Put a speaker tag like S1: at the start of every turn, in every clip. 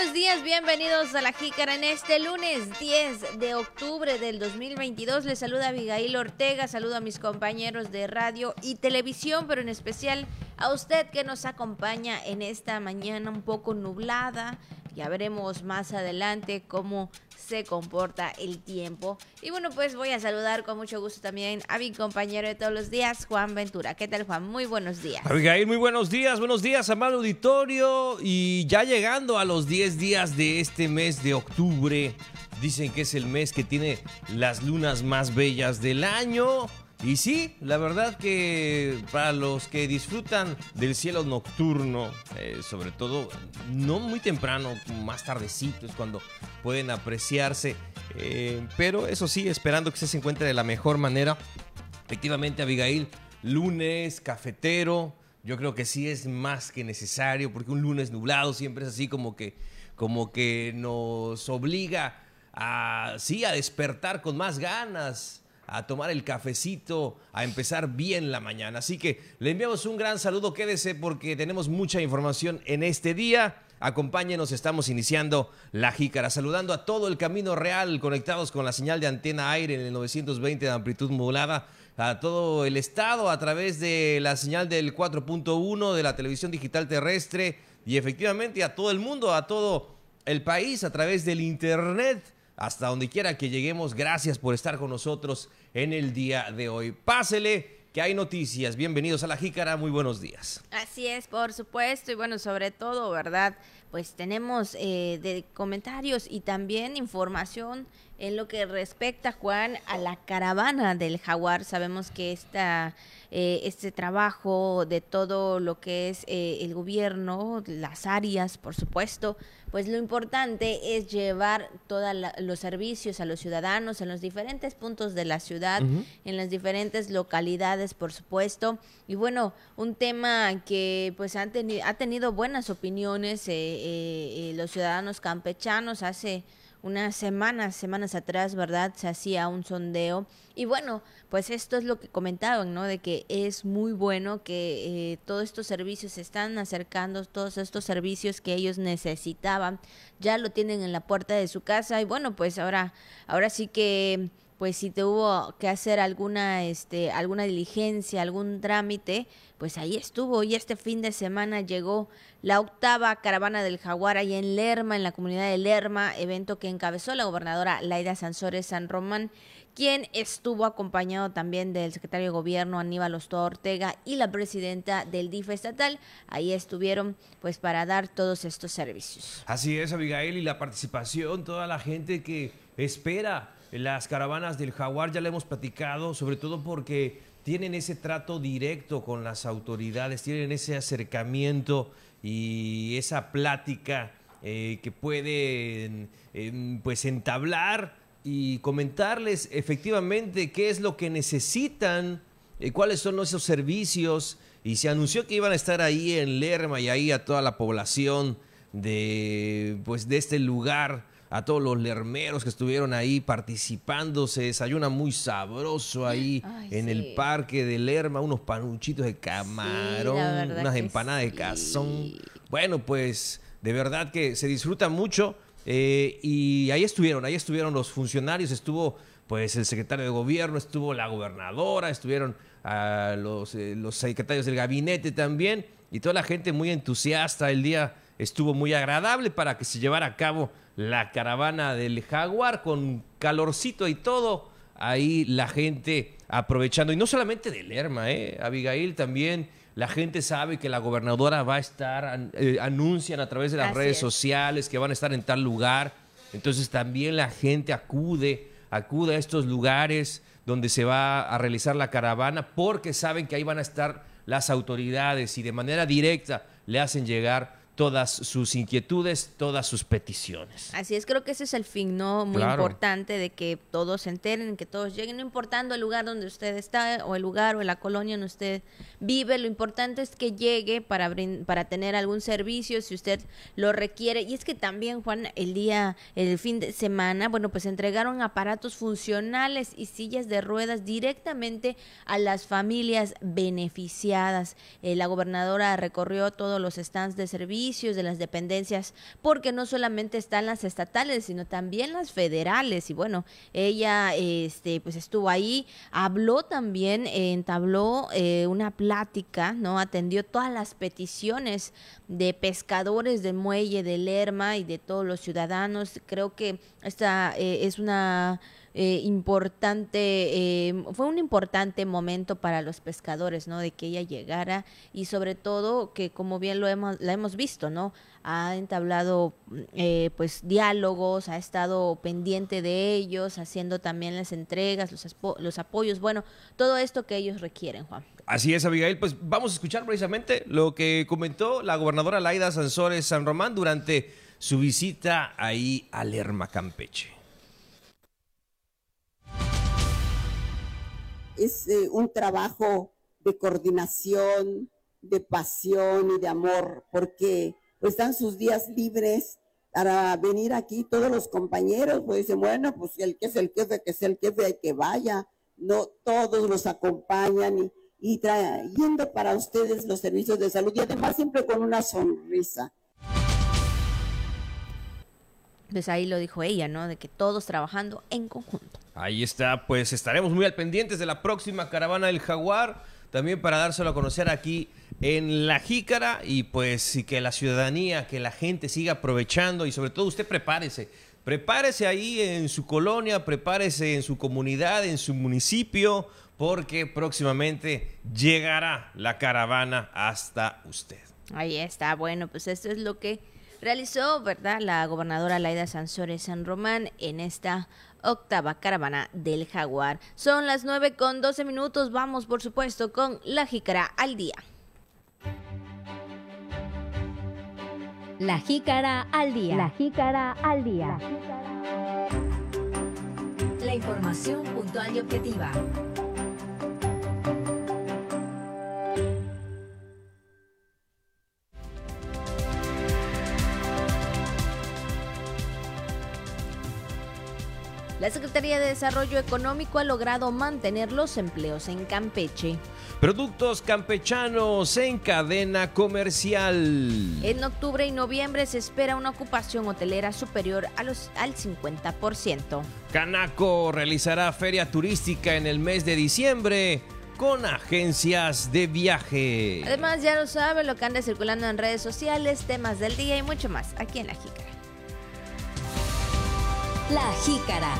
S1: buenos días, bienvenidos a La Jícara en este lunes 10 de octubre del 2022. Les saluda Abigail Ortega, saludo a mis compañeros de radio y televisión, pero en especial a usted que nos acompaña en esta mañana un poco nublada. Ya veremos más adelante cómo se comporta el tiempo. Y bueno, pues voy a saludar con mucho gusto también a mi compañero de todos los días, Juan Ventura. ¿Qué tal, Juan? Muy buenos días.
S2: Abigail, muy buenos días, buenos días, amado auditorio. Y ya llegando a los 10 días de este mes de octubre, dicen que es el mes que tiene las lunas más bellas del año. Y sí, la verdad que para los que disfrutan del cielo nocturno, eh, sobre todo no muy temprano, más tardecito es cuando pueden apreciarse. Eh, pero eso sí, esperando que se encuentre de la mejor manera. Efectivamente, Abigail, lunes, cafetero, yo creo que sí es más que necesario, porque un lunes nublado siempre es así como que, como que nos obliga a, sí, a despertar con más ganas a tomar el cafecito, a empezar bien la mañana. Así que le enviamos un gran saludo, quédese porque tenemos mucha información en este día. Acompáñenos, estamos iniciando la jícara, saludando a todo el camino real, conectados con la señal de antena aire en el 920 de amplitud modulada, a todo el estado a través de la señal del 4.1 de la televisión digital terrestre y efectivamente a todo el mundo, a todo el país a través del internet hasta donde quiera que lleguemos. Gracias por estar con nosotros en el día de hoy. Pásele que hay noticias. Bienvenidos a la Jícara, muy buenos días.
S1: Así es, por supuesto, y bueno, sobre todo, ¿verdad? Pues tenemos eh, de comentarios y también información en lo que respecta, Juan, a la caravana del jaguar. Sabemos que esta eh, este trabajo de todo lo que es eh, el gobierno, las áreas, por supuesto, pues lo importante es llevar todos los servicios a los ciudadanos en los diferentes puntos de la ciudad, en las diferentes localidades, por supuesto. Y bueno, un tema que pues han ha tenido buenas opiniones eh, los ciudadanos campechanos hace unas semanas, semanas atrás, ¿verdad? Se hacía un sondeo. Y bueno, pues esto es lo que comentaban, ¿no? De que es muy bueno que eh, todos estos servicios se están acercando, todos estos servicios que ellos necesitaban, ya lo tienen en la puerta de su casa. Y bueno, pues ahora, ahora sí que pues si te hubo que hacer alguna este alguna diligencia, algún trámite, pues ahí estuvo y este fin de semana llegó la octava caravana del jaguar ahí en Lerma, en la comunidad de Lerma, evento que encabezó la gobernadora Laida Sansores San Román, quien estuvo acompañado también del secretario de gobierno Aníbal Ostoa Ortega y la presidenta del DIF estatal. Ahí estuvieron pues para dar todos estos servicios.
S2: Así es, Abigail, y la participación, toda la gente que espera las caravanas del jaguar ya le hemos platicado, sobre todo porque tienen ese trato directo con las autoridades, tienen ese acercamiento y esa plática eh, que pueden em, pues entablar y comentarles efectivamente qué es lo que necesitan, eh, cuáles son esos servicios. Y se anunció que iban a estar ahí en Lerma y ahí a toda la población de, pues, de este lugar a todos los lermeros que estuvieron ahí participando. Se desayuna muy sabroso ahí en el parque de Lerma, unos panuchitos de camarón, unas empanadas de cazón. Bueno, pues de verdad que se disfruta mucho. Eh, y ahí estuvieron, ahí estuvieron los funcionarios, estuvo pues el secretario de gobierno, estuvo la gobernadora, estuvieron ah, los, eh, los secretarios del gabinete también, y toda la gente muy entusiasta. El día estuvo muy agradable para que se llevara a cabo la caravana del jaguar con calorcito y todo. Ahí la gente aprovechando. Y no solamente de Lerma, ¿eh? Abigail también. La gente sabe que la gobernadora va a estar, eh, anuncian a través de las redes sociales que van a estar en tal lugar. Entonces también la gente acude, acude a estos lugares donde se va a realizar la caravana porque saben que ahí van a estar las autoridades y de manera directa le hacen llegar todas sus inquietudes, todas sus peticiones.
S1: Así es, creo que ese es el fin, ¿no? Muy importante de que todos se enteren, que todos lleguen, no importando el lugar donde usted está o el lugar o la colonia donde usted vive, lo importante es que llegue para, para tener algún servicio si usted lo requiere. Y es que también, Juan, el día, el fin de semana, bueno, pues entregaron aparatos funcionales y sillas de ruedas directamente a las familias beneficiadas. Eh, la gobernadora recorrió todos los stands de servicio de las dependencias, porque no solamente están las estatales, sino también las federales. Y bueno, ella este, pues estuvo ahí, habló también, entabló eh, una plática, ¿no? Atendió todas las peticiones de pescadores del muelle de Lerma y de todos los ciudadanos. Creo que esta eh, es una eh, importante, eh, fue un importante momento para los pescadores, ¿no? De que ella llegara y sobre todo que como bien lo hemos, la hemos visto, ¿no? Ha entablado eh, pues diálogos, ha estado pendiente de ellos, haciendo también las entregas, los, los apoyos, bueno, todo esto que ellos requieren, Juan.
S2: Así es, Abigail. Pues vamos a escuchar precisamente lo que comentó la gobernadora Laida Sansores San Román durante su visita ahí a Lerma, Campeche.
S3: Es eh, un trabajo de coordinación, de pasión y de amor, porque pues dan sus días libres para venir aquí todos los compañeros, pues dicen, bueno, pues el que es el jefe, que es el jefe, hay que vaya, no todos los acompañan y, y trayendo para ustedes los servicios de salud y además siempre con una sonrisa.
S1: Pues ahí lo dijo ella, ¿no? De que todos trabajando en conjunto.
S2: Ahí está, pues estaremos muy al pendientes de la próxima caravana del Jaguar, también para dárselo a conocer aquí en La Jícara y pues y que la ciudadanía, que la gente siga aprovechando y sobre todo usted prepárese. Prepárese ahí en su colonia, prepárese en su comunidad, en su municipio, porque próximamente llegará la caravana hasta usted.
S1: Ahí está, bueno, pues esto es lo que realizó, ¿verdad? La gobernadora Laida Sansores San Román en esta octava caravana del jaguar. Son las 9 con 12 minutos. Vamos, por supuesto, con la jícara al día.
S4: La jícara al día.
S5: La jícara al día.
S4: La información puntual y objetiva.
S1: La Secretaría de Desarrollo Económico ha logrado mantener los empleos en Campeche.
S2: Productos campechanos en cadena comercial.
S1: En octubre y noviembre se espera una ocupación hotelera superior a los, al 50%.
S2: Canaco realizará feria turística en el mes de diciembre con agencias de viaje.
S1: Además, ya lo sabe lo que anda circulando en redes sociales, temas del día y mucho más aquí en La Jícara.
S4: La Jícara.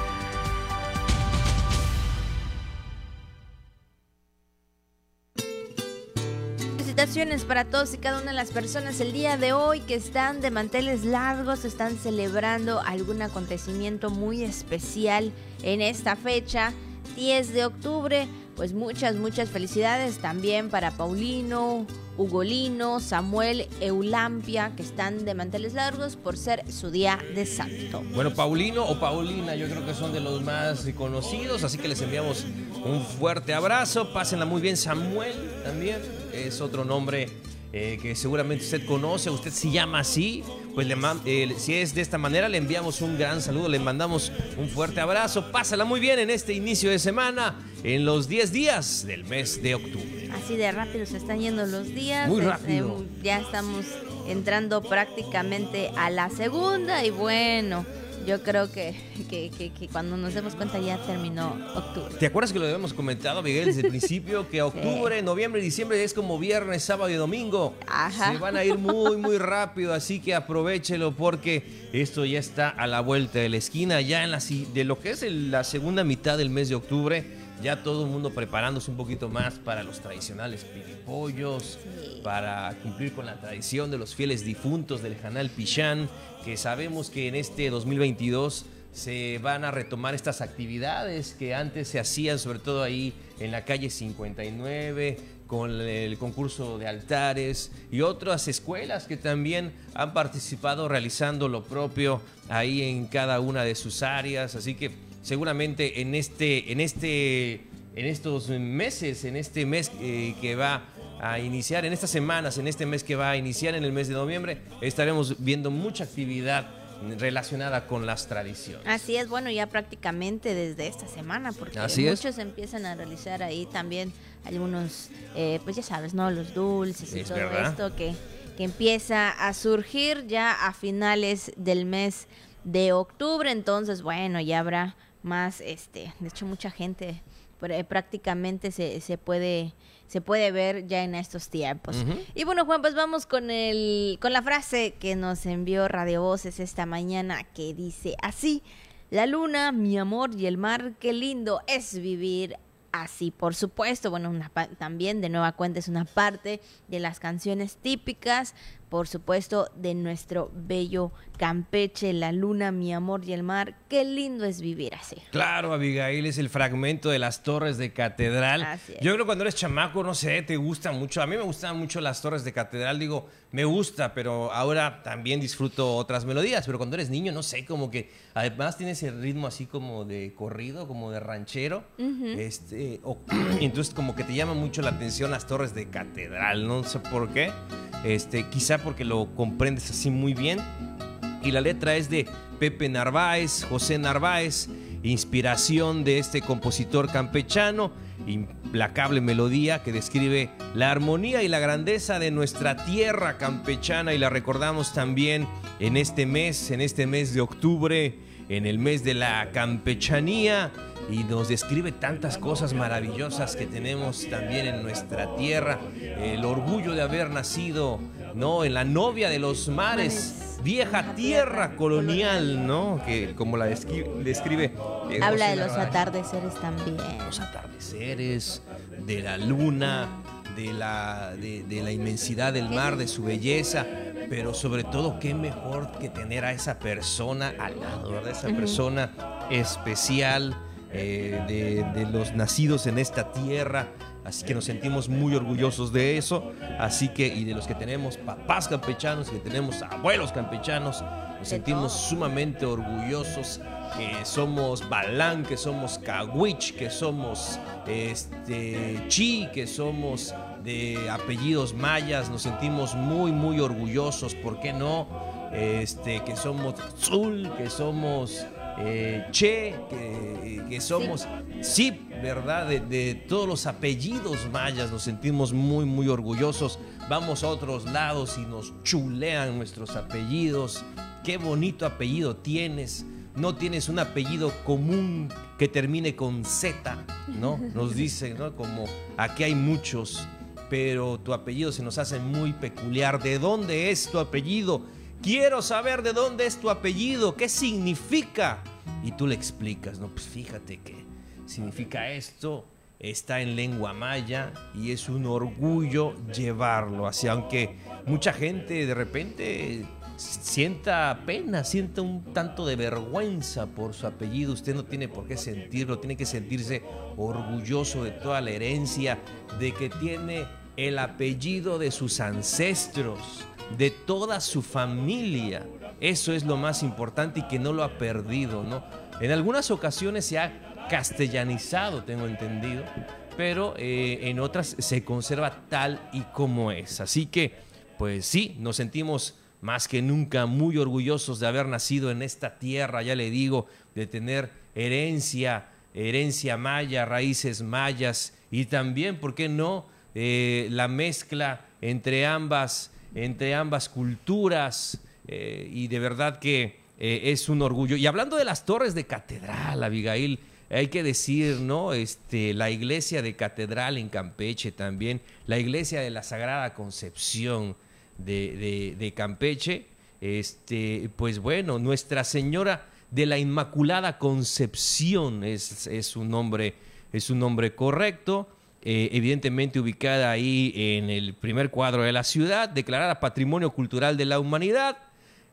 S1: Felicitaciones para todos y cada una de las personas el día de hoy que están de manteles largos, están celebrando algún acontecimiento muy especial en esta fecha, 10 de octubre. Pues muchas, muchas felicidades también para Paulino, Ugolino, Samuel, Eulampia, que están de manteles largos por ser su día de santo.
S2: Bueno, Paulino o Paulina, yo creo que son de los más conocidos, así que les enviamos un fuerte abrazo. Pásenla muy bien, Samuel también es otro nombre eh, que seguramente usted conoce, usted se llama así, pues le eh, si es de esta manera le enviamos un gran saludo, le mandamos un fuerte abrazo, pásala muy bien en este inicio de semana, en los 10 días del mes de octubre.
S1: Así de rápido se están yendo los días.
S2: Muy
S1: Este,
S2: rápido.
S1: ya estamos entrando prácticamente a la segunda y bueno, yo creo que, que, que- que cuando nos demos cuenta ya terminó octubre.
S2: ¿Te acuerdas que lo habíamos comentado, Miguel, desde el principio? Que octubre, noviembre y diciembre es como viernes, sábado y domingo.
S1: Ajá.
S2: Se van a ir muy, muy rápido, así que aprovechelo porque esto ya está a la vuelta de la esquina, ya en la, de lo que es el- la segunda mitad del mes de octubre. Ya todo el mundo preparándose un poquito más para los tradicionales piripollos, para cumplir con la tradición de los fieles difuntos del Janal Pichán, que sabemos que en este 2022 se van a retomar estas actividades que antes se hacían, sobre todo ahí en la calle 59, con el concurso de altares y otras escuelas que también han participado realizando lo propio ahí en cada una de sus áreas. Así que seguramente en este, en este, en estos meses, en este mes eh, que va a iniciar, en estas semanas, en este mes que va a iniciar en el mes de noviembre, estaremos viendo mucha actividad relacionada con las tradiciones.
S1: Así es, bueno, ya prácticamente desde esta semana, porque
S2: Así es.
S1: muchos empiezan a realizar ahí también algunos, eh, pues ya sabes, ¿no? Los dulces y
S2: Es
S1: todo
S2: verdad.
S1: esto que, que empieza a surgir ya a finales del mes de octubre. Entonces, bueno, ya habrá más, este, de hecho mucha gente eh, prácticamente se, se puede se puede ver ya en estos tiempos. Y bueno, Juan, pues vamos con el con la frase que nos envió Radio Voces esta mañana que dice así: La luna, mi amor y el mar, qué lindo es vivir así, por supuesto. Bueno, también de nueva cuenta es una parte de las canciones típicas por supuesto, de nuestro bello Campeche, la luna, mi amor y el mar. Qué lindo es vivir así.
S2: Claro, Abigail, es el fragmento de las torres de catedral. Yo creo que cuando eres chamaco, no sé, te gusta mucho. A mí me gustan mucho las torres de catedral, digo, me gusta, pero ahora también disfruto otras melodías. Pero cuando eres niño, no sé, como que además tienes el ritmo así como de corrido, como de ranchero. este, entonces como que te llama mucho la atención las torres de catedral, no sé por qué. Este, quizá porque lo comprendes así muy bien. Y la letra es de Pepe Narváez, José Narváez, inspiración de este compositor campechano, implacable melodía que describe la armonía y la grandeza de nuestra tierra campechana. Y la recordamos también en este mes, en este mes de octubre, en el mes de la campechanía. Y nos describe tantas cosas maravillosas que tenemos también en nuestra tierra, el orgullo de haber nacido, ¿no? En la novia de los mares, vieja tierra colonial, ¿no? Que como la describe.
S1: Habla de los atardeceres también.
S2: Los atardeceres, de la luna, de la, de, la inmensidad del mar, de su belleza, pero sobre todo qué mejor que tener a esa persona al lado, ¿verdad? Esa persona especial eh, de, los nacidos en esta tierra. Así que nos sentimos muy orgullosos de eso. Así que, y de los que tenemos papás campechanos que tenemos abuelos campechanos, nos sentimos sumamente orgullosos que somos Balán, que somos Cahuich, que somos este, Chi, que somos de apellidos mayas. Nos sentimos muy, muy orgullosos. ¿Por qué no? Este, que somos Zul, que somos eh, che, que, somos, sí, ¿verdad? De, todos los apellidos mayas nos sentimos muy, muy orgullosos. Vamos a otros lados y nos chulean nuestros apellidos. Qué bonito apellido tienes. No tienes un apellido común que termine con Z, ¿no? Nos dicen, ¿no? Como aquí hay muchos, pero tu apellido se nos hace muy peculiar. ¿De dónde es tu apellido? Quiero saber de dónde es tu apellido, qué significa. Y tú le explicas, no, pues fíjate que significa esto, está en lengua maya y es un orgullo llevarlo. Así, aunque mucha gente de repente sienta pena, sienta un tanto de vergüenza por su apellido, usted no tiene por qué sentirlo, tiene que sentirse orgulloso de toda la herencia, de que tiene el apellido de sus ancestros de toda su familia. Eso es lo más importante y que no lo ha perdido, ¿no? En algunas ocasiones se ha castellanizado, tengo entendido, pero eh, en otras se conserva tal y como es. Así que, pues sí, nos sentimos más que nunca muy orgullosos de haber nacido en esta tierra, ya le digo, de tener herencia, herencia maya, raíces mayas y también, ¿por qué no?, eh, la mezcla entre ambas entre ambas culturas eh, y de verdad que eh, es un orgullo. Y hablando de las torres de catedral, Abigail, hay que decir, ¿no? Este, la iglesia de catedral en Campeche también, la iglesia de la Sagrada Concepción de, Campeche, este, pues bueno, Nuestra Señora de la Inmaculada Concepción es, es un nombre, es un nombre correcto. Eh, evidentemente ubicada ahí en el primer cuadro de la ciudad, declarada Patrimonio Cultural de la Humanidad.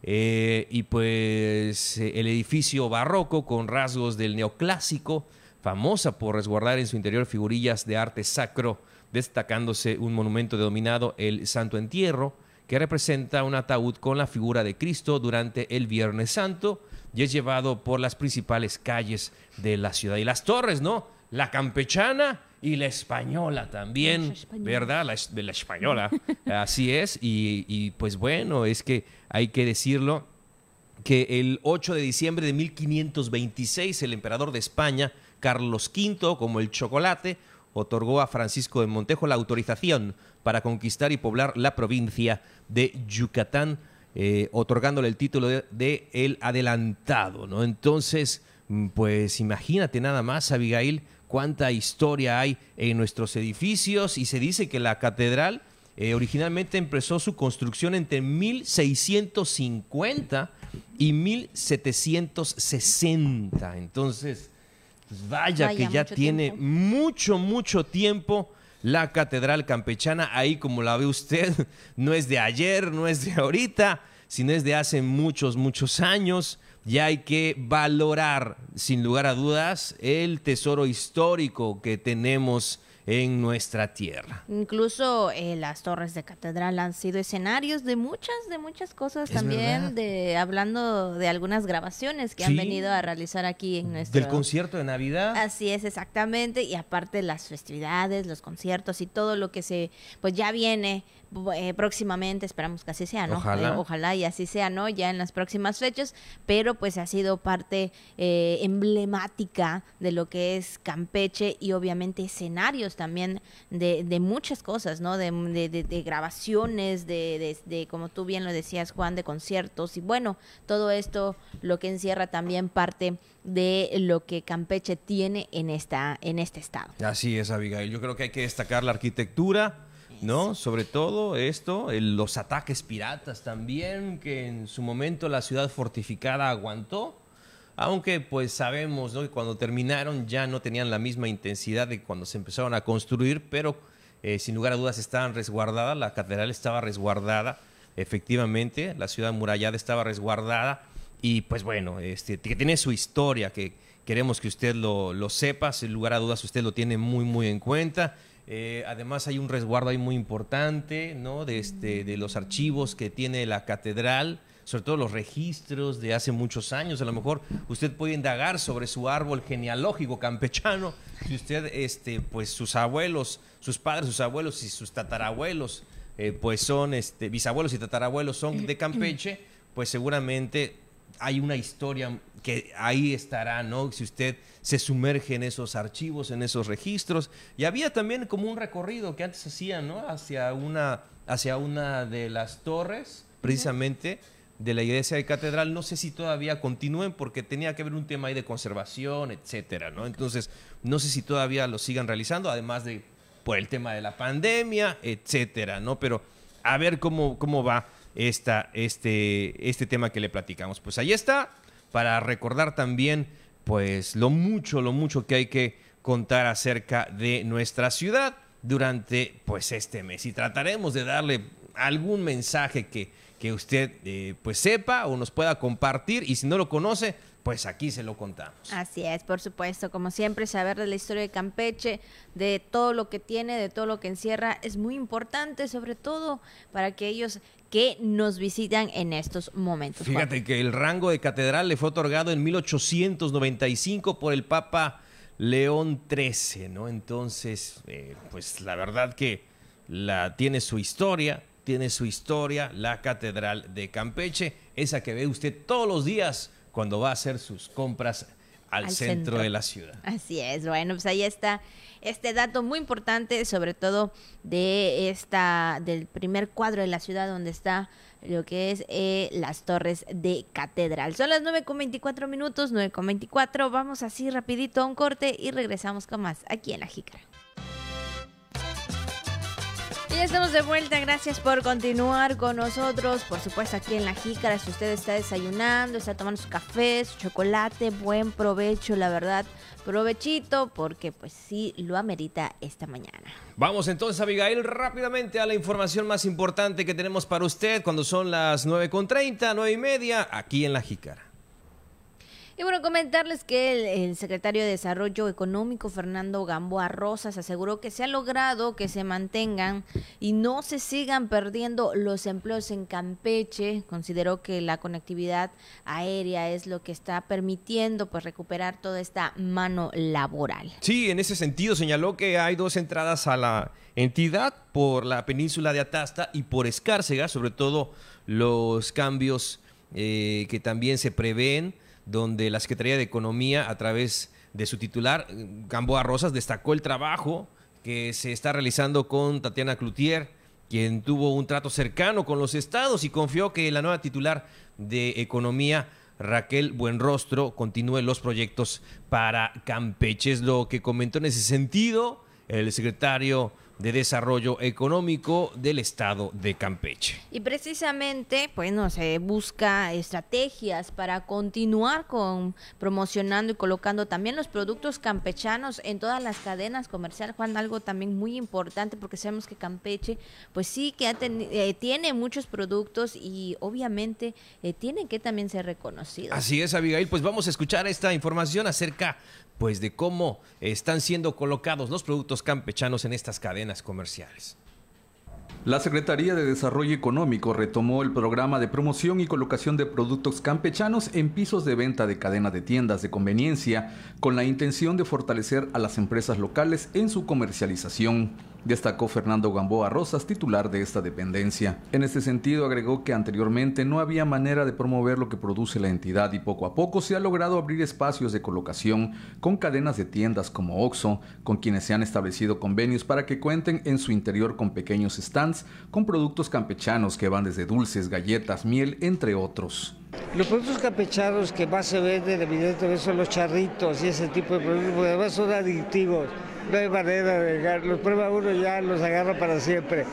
S2: Eh, y pues eh, el edificio barroco con rasgos del neoclásico, famosa por resguardar en su interior figurillas de arte sacro, destacándose un monumento denominado el Santo Entierro, que representa un ataúd con la figura de Cristo durante el Viernes Santo y es llevado por las principales calles de la ciudad. Y las torres, ¿no? La campechana, y la española también, ¿verdad? La, de la española, así es. Y, pues bueno, es que hay que decirlo que el 8 de diciembre de 1526 el emperador de España, Carlos V, como el chocolate, otorgó a Francisco de Montejo la autorización para conquistar y poblar la provincia de Yucatán, eh, otorgándole el título de, de el adelantado, ¿no? Entonces, mm, pues imagínate nada más, Abigail, cuánta historia hay en nuestros edificios y se dice que la catedral eh, originalmente empezó su construcción entre 1650 y 1760. Entonces, pues vaya,
S1: Vaya,
S2: que ya
S1: mucho
S2: tiene
S1: tiempo.
S2: mucho, mucho tiempo la catedral campechana. Ahí como la ve usted, no es de ayer, no es de ahorita, sino es de hace muchos, muchos años. Ya hay que valorar, sin lugar a dudas, el tesoro histórico que tenemos en nuestra tierra.
S1: Incluso eh, las torres de catedral han sido escenarios de muchas, de muchas cosas
S2: Es
S1: también,
S2: verdad.
S1: de hablando de algunas grabaciones que
S2: Sí.
S1: han venido a realizar aquí en nuestro
S2: Del concierto de Navidad.
S1: Así es, exactamente. Y aparte las festividades, los conciertos y todo lo que se, pues ya viene eh, próximamente, esperamos que así sea, ¿no?
S2: Ojalá.
S1: Eh, ojalá y así sea, ¿no? Ya en las próximas fechas, pero pues ha sido parte eh, emblemática de lo que es Campeche y obviamente escenarios también de, de muchas cosas, ¿no? De, de- de- grabaciones, de, de- de, como tú bien lo decías, Juan, de conciertos y bueno, todo esto lo que encierra también parte de lo que Campeche tiene en esta en este estado.
S2: Así es, Abigail. Yo creo que hay que destacar la arquitectura, ¿no? Sobre todo esto, el- los ataques piratas también, que en su momento la ciudad fortificada aguantó. Aunque pues sabemos ¿no? que cuando terminaron ya no tenían la misma intensidad de cuando se empezaron a construir, pero eh, sin lugar a dudas estaban resguardadas, la catedral estaba resguardada, efectivamente, la ciudad murallada estaba resguardada y pues bueno, este, que tiene su historia, que queremos que usted lo, lo sepa, sin lugar a dudas usted lo tiene muy muy en cuenta. Eh, además hay un resguardo ahí muy importante, ¿no? De, este, de los archivos que tiene la catedral, sobre todo los registros de hace muchos años. A lo mejor usted puede indagar sobre su árbol genealógico campechano. Si usted, este, pues sus abuelos, sus padres, sus abuelos y sus tatarabuelos, eh, pues son, este, bisabuelos y tatarabuelos son de Campeche, pues seguramente hay una historia que ahí estará, ¿no? Si usted se sumerge en esos archivos, en esos registros. Y había también como un recorrido que antes hacían, ¿no? Hacia una, hacia una de las torres, precisamente, de la iglesia de catedral. No sé si todavía continúen porque tenía que haber un tema ahí de conservación, etcétera, ¿no? Entonces, no sé si todavía lo sigan realizando, además de por el tema de la pandemia, etcétera, ¿no? Pero a ver cómo, cómo va esta, este, este tema que le platicamos. Pues ahí está, para recordar también, pues, lo mucho, lo mucho que hay que contar acerca de nuestra ciudad durante, pues, este mes. Y trataremos de darle algún mensaje que, que usted, eh, pues, sepa o nos pueda compartir. Y si no lo conoce, pues aquí se lo contamos.
S1: Así es, por supuesto, como siempre, saber de la historia de Campeche, de todo lo que tiene, de todo lo que encierra, es muy importante, sobre todo para aquellos que nos visitan en estos momentos.
S2: Fíjate que el rango de catedral le fue otorgado en 1895 por el Papa León XIII, ¿no? Entonces, eh, pues la verdad que la, tiene su historia, tiene su historia la Catedral de Campeche, esa que ve usted todos los días cuando va a hacer sus compras al,
S1: Al
S2: centro,
S1: centro.
S2: de la ciudad.
S1: Así es, bueno, pues ahí está este dato muy importante, sobre todo de esta, del primer cuadro de la ciudad donde está lo que es eh, las torres de catedral. Son las 9 con 24 minutos, 9 con 24, vamos así rapidito a un corte y regresamos con más aquí en La Jícara. Ya estamos de vuelta, gracias por continuar con nosotros, por supuesto aquí en La Jícara, si usted está desayunando, está tomando su café, su chocolate, buen provecho, la verdad, provechito, porque pues sí lo amerita esta mañana.
S2: Vamos entonces, Abigail, rápidamente a la información más importante que tenemos para usted cuando son las 9.30, 9 y media, aquí en La Jícara.
S1: Y bueno, comentarles que el, secretario de Desarrollo Económico, Fernando Gamboa Rosas, aseguró que se ha logrado que se mantengan y no se sigan perdiendo los empleos en Campeche. Consideró que la conectividad aérea es lo que está permitiendo pues recuperar toda esta mano laboral.
S2: Sí, en ese sentido señaló que hay dos entradas a la entidad por la península de Atasta y por Escárcega, sobre todo los cambios eh, que también se prevén, donde la Secretaría de Economía, a través de su titular, Gamboa Rosas, destacó el trabajo que se está realizando con Tatiana Cloutier, quien tuvo un trato cercano con los estados y confió que la nueva titular de Economía Raquel Buenrostro continúe los proyectos para Campeche. Es lo que comentó en ese sentido el secretario de Desarrollo Económico del Estado de Campeche.
S1: Y precisamente, bueno, se busca estrategias para continuar con promocionando y colocando también los productos campechanos en todas las cadenas comerciales. Juan, algo también muy importante porque sabemos que Campeche, pues sí que eh, tiene muchos productos y obviamente eh, tiene que también ser reconocido.
S2: Así es, Abigail. Pues vamos a escuchar esta información acerca pues de cómo están siendo colocados los productos campechanos en estas cadenas comerciales.
S5: La Secretaría de Desarrollo Económico retomó el programa de promoción y colocación de productos campechanos en pisos de venta de cadena de tiendas de conveniencia con la intención de fortalecer a las empresas locales en su comercialización destacó Fernando Gamboa Rosas, titular de esta dependencia. En este sentido, agregó que anteriormente no había manera de promover lo que produce la entidad y poco a poco se ha logrado abrir espacios de colocación con cadenas de tiendas como Oxxo, con quienes se han establecido convenios para que cuenten en su interior con pequeños stands con productos campechanos que van desde dulces, galletas, miel, entre otros.
S6: Los productos campechanos que más se venden evidentemente son los charritos y ese tipo de productos, porque además son adictivos no hay manera de llegar, los prueba uno ya los agarra para siempre.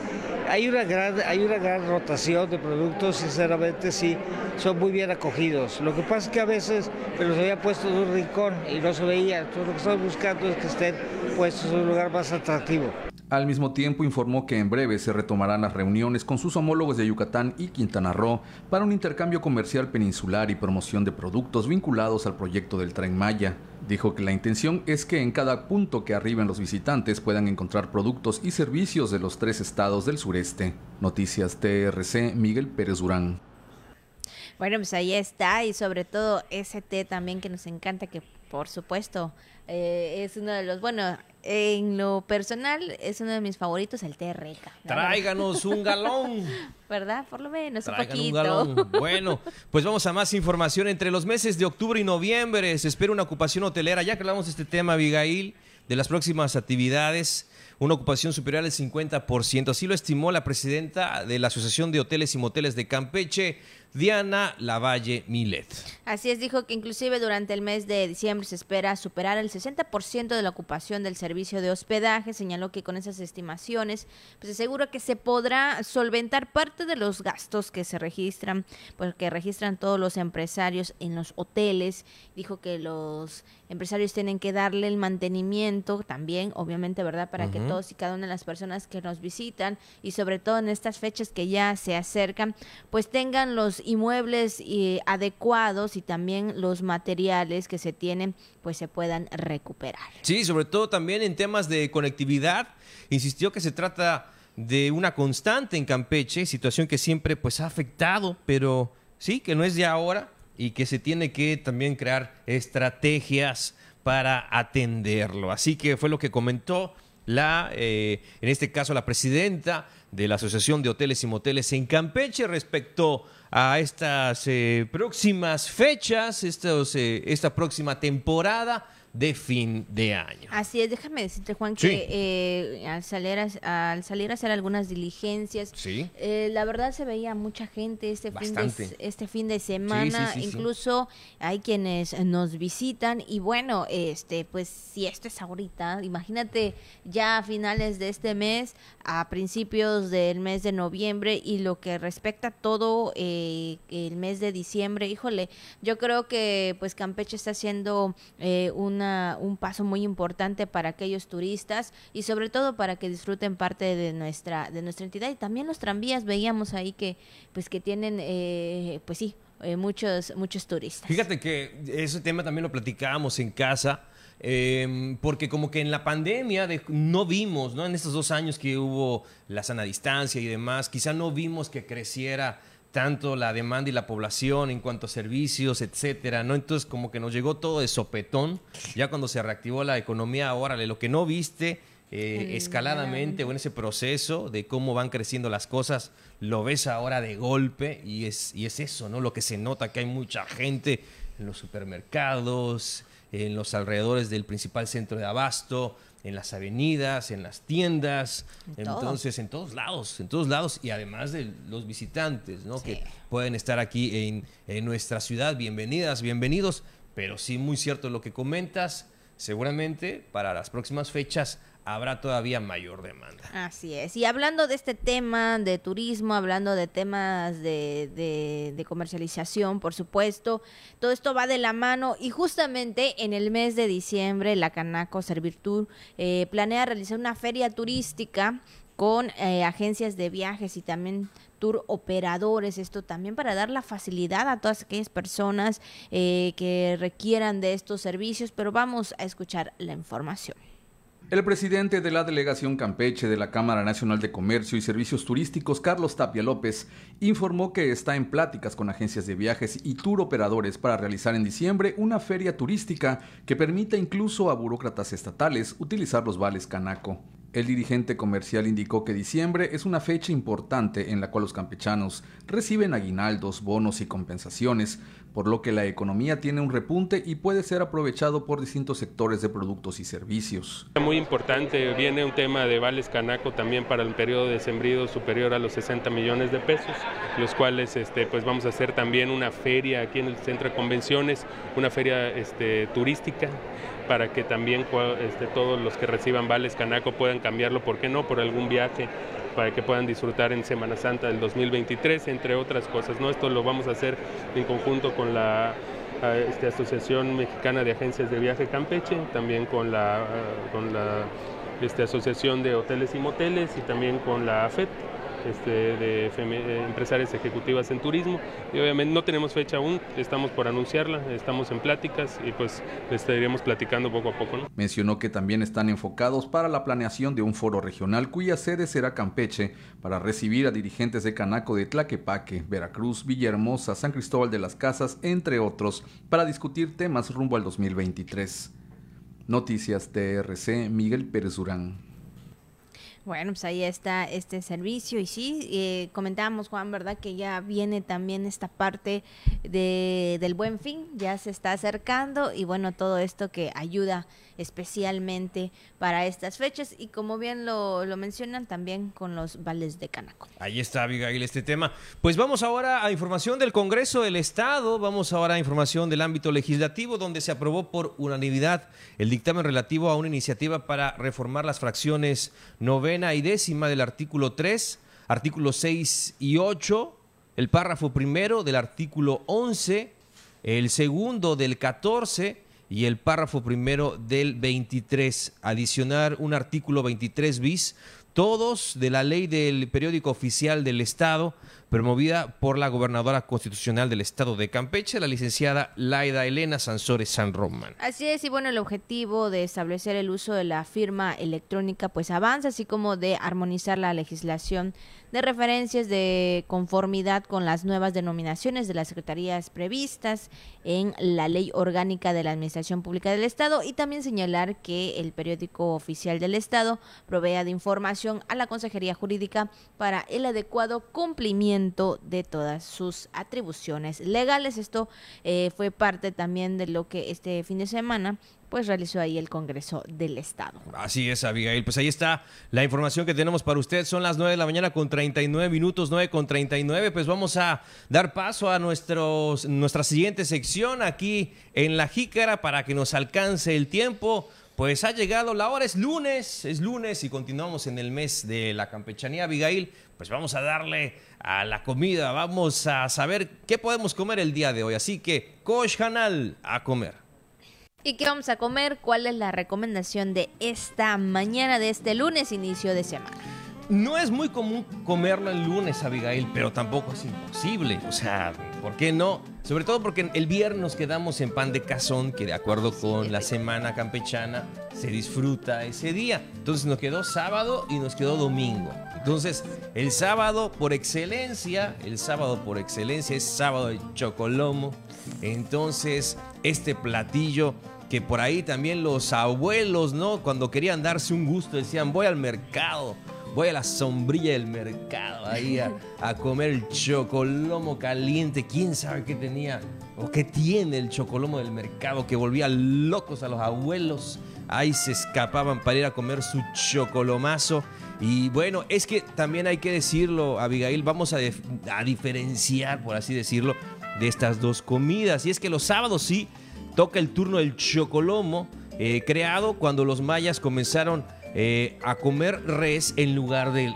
S6: Hay una gran, hay una gran rotación de productos, sinceramente sí, son muy bien acogidos. Lo que pasa es que a veces me los había puesto en un rincón y no se veía, entonces lo que estamos buscando es que estén puestos en un lugar más atractivo.
S5: Al mismo tiempo informó que en breve se retomarán las reuniones con sus homólogos de Yucatán y Quintana Roo para un intercambio comercial peninsular y promoción de productos vinculados al proyecto del Tren Maya. Dijo que la intención es que en cada punto que arriben los visitantes puedan encontrar productos y servicios de los tres estados del sureste. Noticias TRC Miguel Pérez Durán.
S1: Bueno, pues ahí está y sobre todo ese té también que nos encanta, que por supuesto eh, es uno de los, bueno, en lo personal es uno de mis favoritos, el té reca.
S2: Tráiganos un galón.
S1: ¿Verdad? Por lo menos un poquito.
S2: Un galón. Bueno, pues vamos a más información. Entre los meses de octubre y noviembre se espera una ocupación hotelera. Ya que hablamos de este tema, Abigail, de las próximas actividades una ocupación superior al 50%. Así lo estimó la presidenta de la Asociación de Hoteles y Moteles de Campeche, Diana Lavalle Milet.
S1: Así es, dijo que inclusive durante el mes de diciembre se espera superar el 60% de la ocupación del servicio de hospedaje. Señaló que con esas estimaciones, pues asegura que se podrá solventar parte de los gastos que se registran, porque registran todos los empresarios en los hoteles. Dijo que los empresarios tienen que darle el mantenimiento también, obviamente, ¿verdad? Para que todos y cada una de las personas que nos visitan y sobre todo en estas fechas que ya se acercan, pues tengan los inmuebles eh, adecuados y también los materiales que se tienen pues se puedan recuperar.
S2: Sí, sobre todo también en temas de conectividad. Insistió que se trata de una constante en Campeche, situación que siempre pues ha afectado, pero sí, que no es de ahora y que se tiene que también crear estrategias para atenderlo. Así que fue lo que comentó la, eh, en este caso, la presidenta de la Asociación de Hoteles y Moteles en Campeche respecto a estas eh, próximas fechas, estos, eh, esta próxima temporada de fin de año.
S1: Así es, déjame decirte, Juan, que eh, al, salir a, al salir a hacer algunas diligencias, eh, la verdad se veía mucha gente este, fin de, este fin de semana, incluso hay quienes nos visitan y bueno, este pues si esto es ahorita, imagínate ya a finales de este mes, a principios del mes de noviembre y lo que respecta a todo eh, el mes de diciembre, híjole, yo creo que pues Campeche está haciendo una un paso muy importante para aquellos turistas y sobre todo para que disfruten parte de nuestra, de nuestra entidad. Y también los tranvías veíamos ahí que, pues que tienen, eh, pues sí, eh, muchos, muchos turistas.
S2: Fíjate que ese tema también lo platicábamos en casa. Em, porque como que en la pandemia no vimos, ¿no? En estos dos años que hubo la sana distancia y demás, quizá no vimos que creciera tanto la demanda y la población en cuanto a servicios, etcétera, ¿no? Entonces como que nos llegó todo de sopetón, ya cuando se reactivó la economía, órale, lo que no viste eh, escaladamente o en ese proceso de cómo van creciendo las cosas, lo ves ahora de golpe y es, y es eso, ¿no? Lo que se nota que hay mucha gente en los supermercados, en los alrededores del principal centro de abasto, en las avenidas, en las tiendas,
S1: En
S2: entonces en todos lados, en todos lados y además de los visitantes, ¿no?
S1: Sí.
S2: Que pueden estar aquí en, en nuestra ciudad, bienvenidas, bienvenidos, pero sí muy cierto lo que comentas, seguramente para las próximas fechas habrá todavía mayor demanda.
S1: Así es. Y hablando de este tema de turismo, hablando de temas de, de- de comercialización, por supuesto, todo esto va de la mano y justamente en el mes de diciembre la Canaco Servir eh, planea realizar una feria turística con eh, agencias de viajes y también tour operadores, esto también para dar la facilidad a todas aquellas personas eh, que requieran de estos servicios, pero vamos a escuchar la información.
S5: El presidente de la delegación Campeche de la Cámara Nacional de Comercio y Servicios Turísticos, Carlos Tapia López, informó que está en pláticas con agencias de viajes y tour operadores para realizar en diciembre una feria turística que permita incluso a burócratas estatales utilizar los vales Canaco. El dirigente comercial indicó que diciembre es una fecha importante en la cual los campechanos reciben aguinaldos, bonos y compensaciones, por lo que la economía tiene un repunte y puede ser aprovechado por distintos sectores de productos y servicios.
S7: Muy importante, viene un tema de vales canaco también para el periodo de sembrido superior a los 60 millones de pesos, los cuales este, pues vamos a hacer también una feria aquí en el centro de convenciones, una feria este, turística para que también este, todos los que reciban vales canaco puedan cambiarlo, ¿por qué no?, por algún viaje para que puedan disfrutar en Semana Santa del 2023, entre otras cosas. ¿no? Esto lo vamos a hacer en conjunto con la a, este, Asociación Mexicana de Agencias de Viaje Campeche, también con la, ah, con la este, Asociación de Hoteles y Moteles y también con la AFET. Este, de eh, empresarias ejecutivas en turismo y obviamente no tenemos fecha aún, estamos por anunciarla, estamos en pláticas y pues estaríamos platicando poco a poco.
S5: Mencionó que también están enfocados para la planeación de un foro regional cuya sede será Campeche para recibir a dirigentes de Canaco de Tlaquepaque, Veracruz, Villahermosa, San Cristóbal de las Casas, entre otros, para discutir temas rumbo al 2023. Noticias TRC, Miguel Pérez Durán.
S1: Bueno, pues ahí está este servicio y sí, eh, comentábamos Juan, ¿verdad? Que ya viene también esta parte de, del buen fin, ya se está acercando y bueno, todo esto que ayuda especialmente para estas fechas y como bien lo, lo mencionan también con los vales de Canaco.
S2: Ahí está, Abigail, este tema. Pues vamos ahora a información del Congreso del Estado, vamos ahora a información del ámbito legislativo, donde se aprobó por unanimidad el dictamen relativo a una iniciativa para reformar las fracciones novena y décima del artículo 3, artículos 6 y 8, el párrafo primero del artículo 11, el segundo del 14 y el párrafo primero del 23. Adicionar un artículo 23 bis, todos de la ley del periódico oficial del Estado, promovida por la gobernadora constitucional del Estado de Campeche, la licenciada Laida Elena Sansores San Román.
S1: Así es, y bueno, el objetivo de establecer el uso de la firma electrónica pues avanza, así como de armonizar la legislación de referencias de conformidad con las nuevas denominaciones de las secretarías previstas en la Ley Orgánica de la Administración Pública del Estado y también señalar que el periódico oficial del Estado provea de información a la Consejería Jurídica para el adecuado cumplimiento de todas sus atribuciones legales. Esto eh, fue parte también de lo que este fin de semana pues realizó ahí el Congreso del Estado.
S2: Así es, Abigail. Pues ahí está la información que tenemos para usted. Son las 9 de la mañana con 39 minutos, 9 con 39. Pues vamos a dar paso a nuestros, nuestra siguiente sección aquí en La Jícara para que nos alcance el tiempo. Pues ha llegado la hora, es lunes, es lunes y continuamos en el mes de la campechanía, Abigail. Pues vamos a darle a la comida, vamos a saber qué podemos comer el día de hoy. Así que, Kosh Hanal, a comer.
S1: ¿Y qué vamos a comer? ¿Cuál es la recomendación de esta mañana, de este lunes, inicio de semana?
S2: No es muy común comerlo el lunes, Abigail, pero tampoco es imposible. O sea, ¿por qué no? Sobre todo porque el viernes nos quedamos en pan de cazón, que de acuerdo con la semana campechana se disfruta ese día. Entonces nos quedó sábado y nos quedó domingo. Entonces, el sábado por excelencia, el sábado por excelencia es sábado de chocolomo. Entonces, este platillo que por ahí también los abuelos, ¿no? Cuando querían darse un gusto decían, voy al mercado voy a la sombrilla del mercado ahí a, comer el chocolomo caliente. ¿Quién sabe qué tenía o qué tiene el chocolomo del mercado que volvía locos a los abuelos ahí se escapaban para ir a comer su chocolomazo. Y bueno, es que también hay que decirlo, Abigail, vamos a diferenciar, por así decirlo, de estas dos comidas. Y es que los sábados sí toca el turno del chocolomo, eh, creado cuando los mayas comenzaron eh, a comer res en lugar de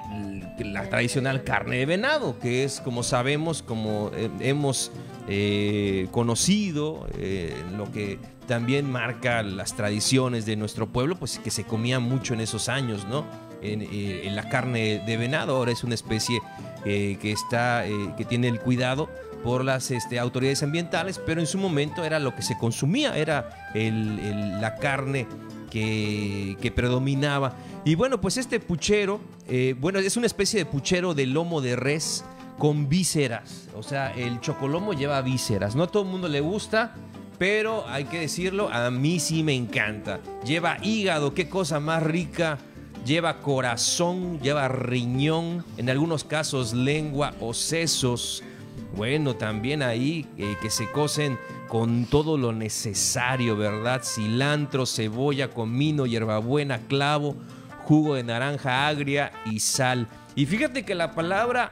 S2: la tradicional carne de venado, que es como sabemos, como eh, hemos eh, conocido, lo que también marca las tradiciones de nuestro pueblo, pues que se comía mucho en esos años, ¿no? En, la carne de venado, ahora es una especie que está, que tiene el cuidado por las este, autoridades ambientales, pero en su momento era lo que se consumía, era la carne que, predominaba. Y bueno, pues este puchero, eh, bueno, es una especie de puchero de lomo de res con vísceras. O sea, el chocolomo lleva vísceras. No a todo el mundo le gusta, pero hay que decirlo, a mí sí me encanta. Lleva hígado, qué cosa más rica. Lleva corazón, lleva riñón, en algunos casos lengua o sesos. Bueno, también ahí eh, que se cocen con todo lo necesario, ¿verdad? Cilantro, cebolla, comino, hierbabuena, clavo, jugo de naranja agria y sal. Y fíjate que la palabra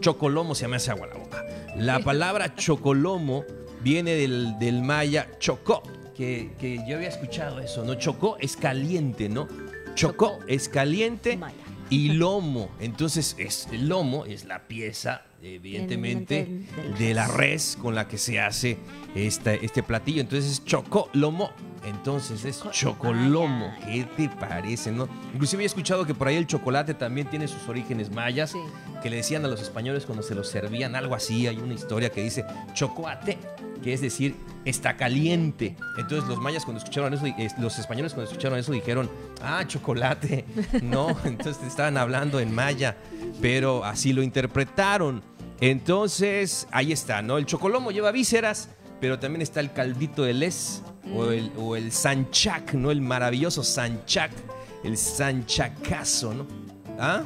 S2: chocolomo se me hace agua la boca. La palabra chocolomo viene del, del maya chocó, que, que yo había escuchado eso, ¿no? Chocó es caliente, ¿no? Chocó es caliente
S1: Maya.
S2: y lomo. Entonces, es, el lomo es la pieza, evidentemente,
S1: del
S2: de la
S1: res.
S2: con la que se hace esta, este platillo. Entonces, es chocó, lomo. Entonces es chocolomo. ¿Qué te parece, no? Inclusive he escuchado que por ahí el chocolate también tiene sus orígenes mayas,
S1: Sí.
S2: que le decían a los españoles cuando se los servían algo así. Hay una historia que dice chocoate, que es decir, está caliente. Entonces los mayas cuando escucharon eso, eh, los españoles cuando escucharon eso dijeron, ah, chocolate. No, entonces estaban hablando en maya, pero así lo interpretaron. Entonces, ahí está, ¿no? El chocolomo lleva vísceras, pero también está el caldito de les o el, o el sanchac, ¿no? El maravilloso sanchac, el sanchacazo, ¿no? ¿Ah?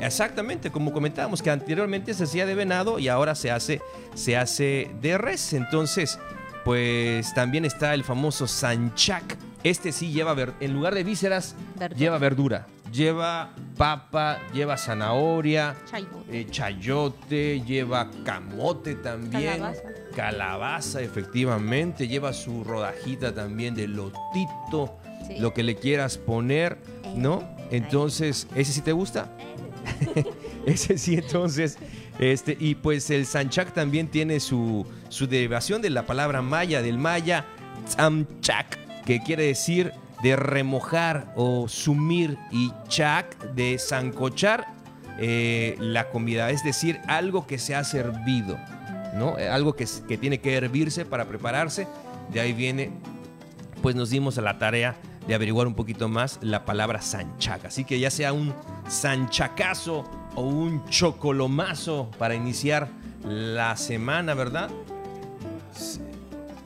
S2: Exactamente, como comentábamos, que anteriormente se hacía de venado y ahora se hace, se hace de res. Entonces, pues también está el famoso sanchac. Este sí lleva, en lugar de vísceras,
S1: Verdura.
S2: lleva verdura. Lleva papa, lleva zanahoria,
S1: Chayote.
S2: eh, chayote, lleva camote también.
S1: Calabaza.
S2: Calabaza, efectivamente. Lleva su rodajita también de lotito,
S1: Sí.
S2: lo que le quieras poner, ¿no? Entonces, ¿ese sí te gusta? Ese sí, entonces. Este, y pues el sanchac también tiene su, su derivación de la palabra maya, del maya tzamchak, que quiere decir de remojar o sumir, y chak de zancochar eh, la comida, es decir, algo que se ha servido, ¿no? Algo que, que tiene que hervirse para prepararse. De ahí viene pues nos dimos a la tarea de averiguar un poquito más la palabra sanchac. Así que ya sea un sanchacazo o un chocolomazo para iniciar la semana, ¿verdad?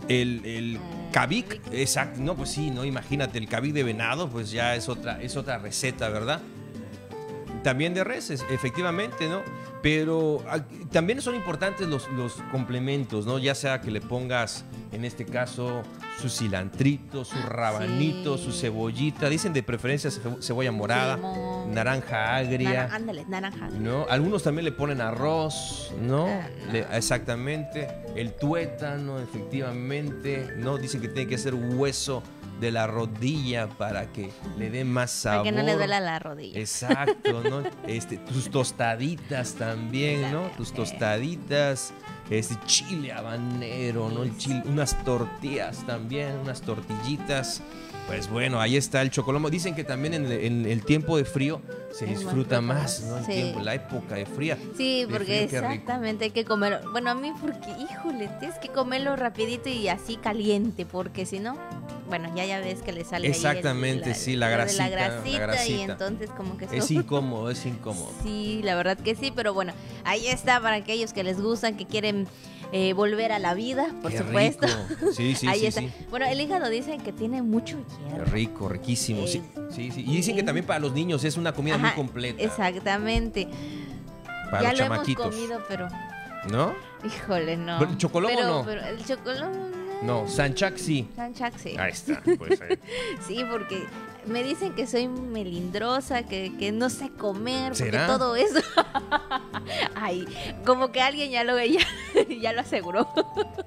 S2: El, el cabic, exacto, no, pues sí, no, imagínate, el cabic de venado, pues ya es otra, es otra receta, ¿verdad? También de reses, efectivamente, ¿no? Pero ah, también son importantes los, los complementos, ¿no? Ya sea que le pongas, en este caso, su cilantrito, su rabanito,
S1: Sí.
S2: su cebollita. Dicen de preferencia ce- cebolla morada,
S1: Limón.
S2: naranja agria.
S1: Ándale, naranja.
S2: ¿no? Algunos también le ponen arroz, ¿no?
S1: Ah, no.
S2: Le- exactamente. El tuétano, efectivamente, ¿no? Dicen que tiene que ser hueso de la rodilla para que le dé más
S1: Para
S2: sabor.
S1: que no le duela la rodilla.
S2: Exacto, ¿no? Este, tus tostaditas también, ¿no? Tus tostaditas, este chile habanero, ¿no? El chile, unas tortillas también, unas tortillitas. Pues bueno, ahí está el chocolomo. Dicen que también en, en el tiempo de frío se disfruta más, ¿no? El
S1: sí.
S2: tiempo, la época de fría.
S1: Sí, porque
S2: frío,
S1: exactamente hay que comer. Bueno, a mí porque, híjole, tienes que comerlo rapidito y así caliente, porque si no, bueno, ya ya ves que le sale ahí el-
S2: Exactamente, sí, la
S1: lo de
S2: grasita, la
S1: grasita, y
S2: grasita.
S1: entonces como que
S2: Es
S1: son-
S2: incómodo, es incómodo.
S1: Sí, la verdad que sí, pero bueno, ahí está para aquellos que les gustan, que quieren eh, volver a la vida, por
S2: Qué
S1: supuesto.
S2: rico. Sí, sí,
S1: ahí
S2: sí,
S1: está.
S2: sí.
S1: Bueno, el hígado dicen que tiene mucho
S2: Qué
S1: hierro.
S2: rico, riquísimo. Sí,
S1: Eh,
S2: sí, sí. Y dicen que también para los niños es una comida muy
S1: Ajá,
S2: completa.
S1: Exactamente.
S2: Para
S1: ya
S2: los
S1: lo
S2: chamaquitos.
S1: hemos comido, pero
S2: ¿No?
S1: híjole, no.
S2: El chocolomo
S1: Pero-
S2: no.
S1: Pero el chocolomo
S2: No, Sanchac sí.
S1: Sanchac sí.
S2: Ahí está. Pues, eh.
S1: Sí, porque me dicen que soy melindrosa, que, que no sé comer, porque
S2: ¿Será?
S1: todo eso. Ay, como que alguien ya lo ya, ya lo aseguró.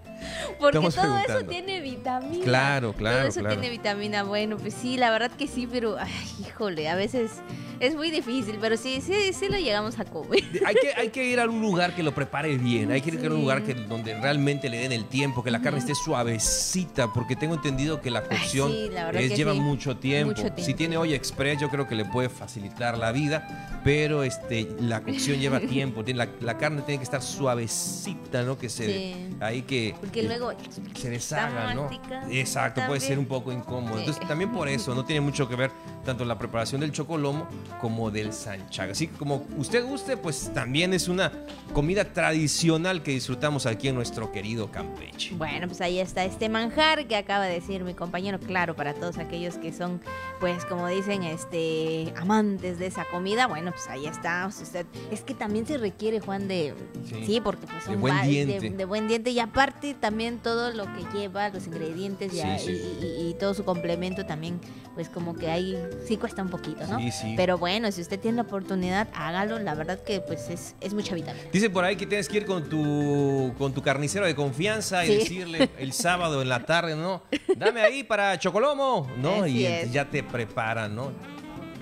S1: Porque
S2: Estamos
S1: todo eso tiene vitamina.
S2: Claro, claro,
S1: Todo eso
S2: claro.
S1: tiene vitamina. Bueno, pues sí, la verdad que sí, pero ay, híjole, a veces es muy difícil, pero sí, sí, sí lo llegamos a comer.
S2: Hay que, hay que ir a un lugar que lo prepare bien. Hay que ir a un lugar que, donde realmente le den el tiempo, que la carne esté suavecita, porque tengo entendido que la cocción
S1: sí, la verdad
S2: es-
S1: que
S2: lleva
S1: sí.
S2: mucho tiempo.
S1: Mucho tiempo.
S2: Si tiene olla express, yo creo que le puede facilitar la vida, pero este, la cocción lleva tiempo. Tiene, la, la carne tiene que estar suavecita, ¿no? Que se,
S1: Sí.
S2: ahí que
S1: Porque
S2: que
S1: luego
S2: se deshaga, ¿no? Exacto, puede ser un poco incómodo.
S1: Sí.
S2: Entonces, también por eso, no tiene mucho que ver tanto la preparación del chocolomo como del sanchaga. Así que como usted guste, pues también es una comida tradicional que disfrutamos aquí en nuestro querido Campeche.
S1: Bueno, pues ahí está este manjar que acaba de decir mi compañero, claro, para todos aquellos que son, pues como dicen, este, amantes de esa comida, bueno, pues ahí está, usted, es que también se requiere, Juan, de,
S2: Sí.
S1: sí, porque pues
S2: De buen diente.
S1: De, de buen diente y aparte también todo lo que lleva, los ingredientes y,
S2: Sí, sí.
S1: y- y- y todo su complemento también, pues como que ahí sí cuesta un poquito, ¿no?
S2: Sí, sí.
S1: Pero bueno, si usted tiene la oportunidad, hágalo, la verdad que pues es, es mucha vitamina.
S2: Dice por ahí que tienes que ir con tu, con tu carnicero de confianza y decirle el sábado en la tarde, ¿no? Dame ahí para chocolomo, ¿no? Y ya te preparan, ¿no?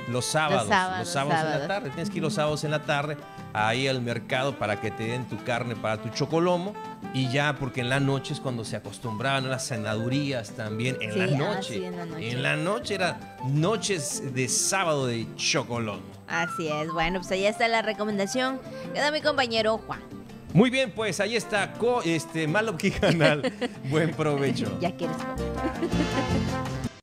S2: Los sábados, los
S1: sábados,
S2: sábados, en la tarde. Tienes que ir los sábados en la tarde ahí al mercado para que te den tu carne para tu chocolomo. Y ya, porque en la noche es cuando se acostumbraban a las cenadurías también. En
S1: Sí,
S2: la
S1: ah,
S2: noche.
S1: sí, en la noche.
S2: En la noche era noches de sábado de chocolomo.
S1: Así es, bueno, pues ahí está la recomendación que da mi compañero Juan.
S2: Muy bien, pues ahí está co- este Malopki Canal. Buen provecho.
S1: Ya quieres comer.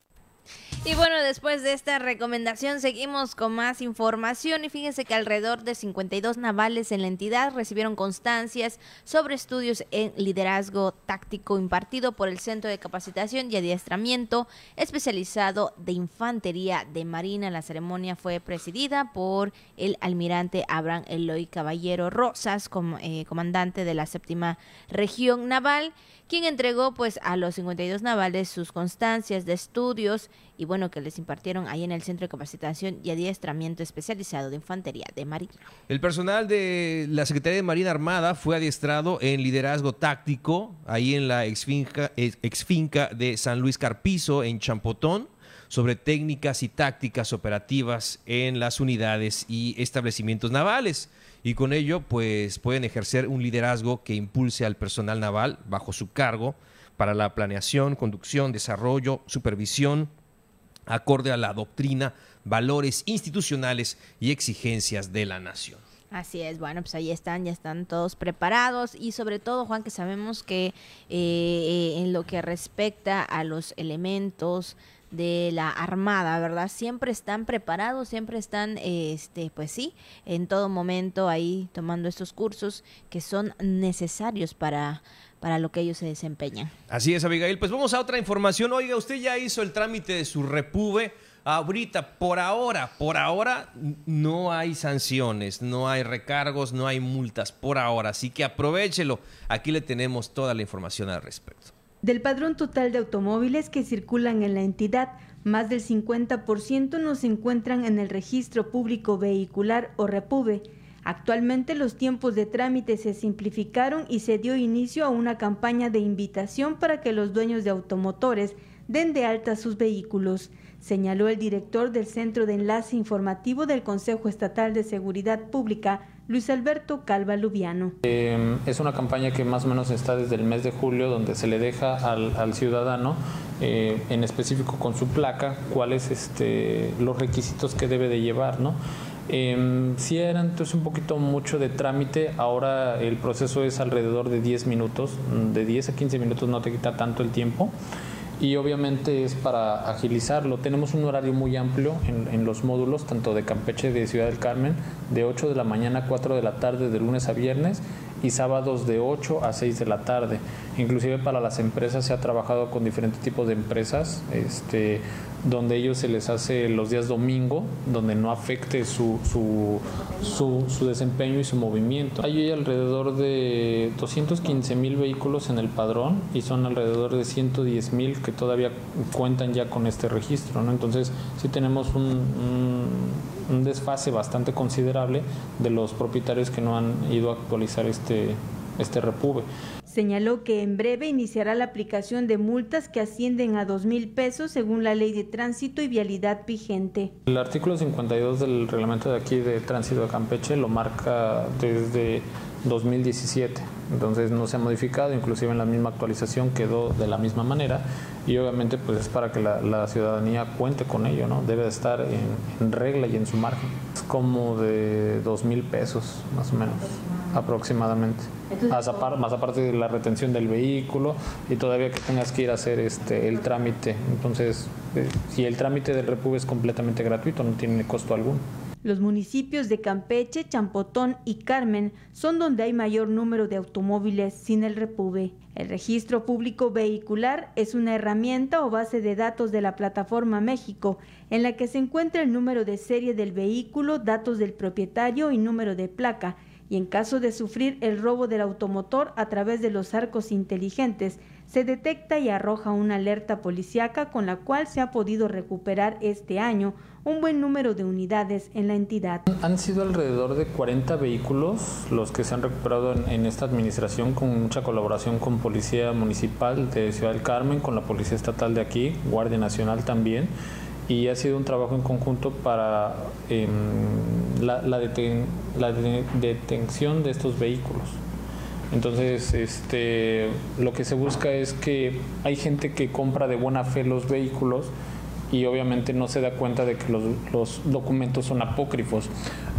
S1: Y bueno, después de esta recomendación seguimos con más información y fíjense que alrededor de 52 navales en la entidad recibieron constancias sobre estudios en liderazgo táctico impartido por el Centro de Capacitación y Adiestramiento especializado de Infantería de Marina. La ceremonia fue presidida por el almirante Abraham Eloy Caballero Rosas, com- eh, comandante de la séptima región naval quien entregó pues a los 52 navales sus constancias de estudios y bueno que les impartieron ahí en el Centro de Capacitación y Adiestramiento Especializado de Infantería de Marina.
S2: El personal de la Secretaría de Marina Armada fue adiestrado en liderazgo táctico ahí en la exfinca, ex- exfinca de San Luis Carpizo en Champotón sobre técnicas y tácticas operativas en las unidades y establecimientos navales. Y con ello, pues pueden ejercer un liderazgo que impulse al personal naval bajo su cargo para la planeación, conducción, desarrollo, supervisión, acorde a la doctrina, valores institucionales y exigencias de la nación.
S1: Así es, bueno, pues ahí están, ya están todos preparados y sobre todo, Juan, que sabemos que eh, eh, en lo que respecta a los elementos de la armada, ¿verdad? Siempre están preparados, siempre están, este, pues sí, en todo momento ahí tomando estos cursos que son necesarios para, para lo que ellos se desempeñan.
S2: Así es, Abigail. Pues vamos a otra información. Oiga, usted ya hizo el trámite de su repube. Ahorita, por ahora, por ahora no hay sanciones, no hay recargos, no hay multas, por ahora. Así que aprovechelo. Aquí le tenemos toda la información al respecto.
S8: Del padrón total de automóviles que circulan en la entidad, más del 50% no se encuentran en el registro público vehicular o REPUBE. Actualmente los tiempos de trámite se simplificaron y se dio inicio a una campaña de invitación para que los dueños de automotores den de alta sus vehículos, señaló el director del Centro de Enlace Informativo del Consejo Estatal de Seguridad Pública, Luis Alberto Calva Lubiano.
S9: Eh, es una campaña que más o menos está desde el mes de julio, donde se le deja al, ciudadano, eh, en específico con su placa, cuáles este, los requisitos que debe de llevar, ¿no? Eh, si era entonces un poquito mucho de trámite, ahora el proceso es alrededor de 10 minutos, de 10 a 15 minutos no te quita tanto el tiempo y obviamente es para agilizarlo. Tenemos un horario muy amplio en, en, los módulos, tanto de Campeche de Ciudad del Carmen, de 8 de la mañana a 4 de la tarde de lunes a viernes y sábados de 8 a 6 de la tarde. Inclusive para las empresas se ha trabajado con diferentes tipos de empresas, este, donde ellos se les hace los días domingo, donde no afecte su, su, su, desempeño y su movimiento. Hay alrededor de 215 mil vehículos en el padrón y son alrededor de 110 mil que todavía cuentan ya con este registro. ¿no? Entonces sí tenemos un, un desfase bastante considerable de los propietarios que no han ido a actualizar este, este repube.
S8: Señaló que en breve iniciará la aplicación de multas que ascienden a dos mil pesos según la ley de tránsito y vialidad vigente.
S9: El artículo 52 del reglamento de aquí de tránsito de Campeche lo marca desde 2017, entonces no se ha modificado, inclusive en la misma actualización quedó de la misma manera y obviamente pues es para que la, ciudadanía cuente con ello, ¿no? Debe de estar en, en regla y en su margen. Es como de dos mil pesos más o menos aproximadamente. más, aparte, de la retención del vehículo y todavía que tengas que ir a hacer este el trámite. Entonces, eh, si el trámite del Repube es completamente gratuito, no tiene costo alguno.
S8: Los municipios de Campeche, Champotón y Carmen son donde hay mayor número de automóviles sin el Repube. El registro público vehicular es una herramienta o base de datos de la plataforma México, en la que se encuentra el número de serie del vehículo, datos del propietario y número de placa y en caso de sufrir el robo del automotor a través de los arcos inteligentes, se detecta y arroja una alerta policíaca con la cual se ha podido recuperar este año un buen número de unidades en la entidad.
S9: Han sido alrededor de 40 vehículos los que se han recuperado en, esta administración con mucha colaboración con Policía Municipal de Ciudad del Carmen, con la Policía Estatal de aquí, Guardia Nacional también y ha sido un trabajo en conjunto para em, la, la, detención de estos vehículos. Entonces, este, lo que se busca es que hay gente que compra de buena fe los vehículos y obviamente no se da cuenta de que los, los documentos son apócrifos.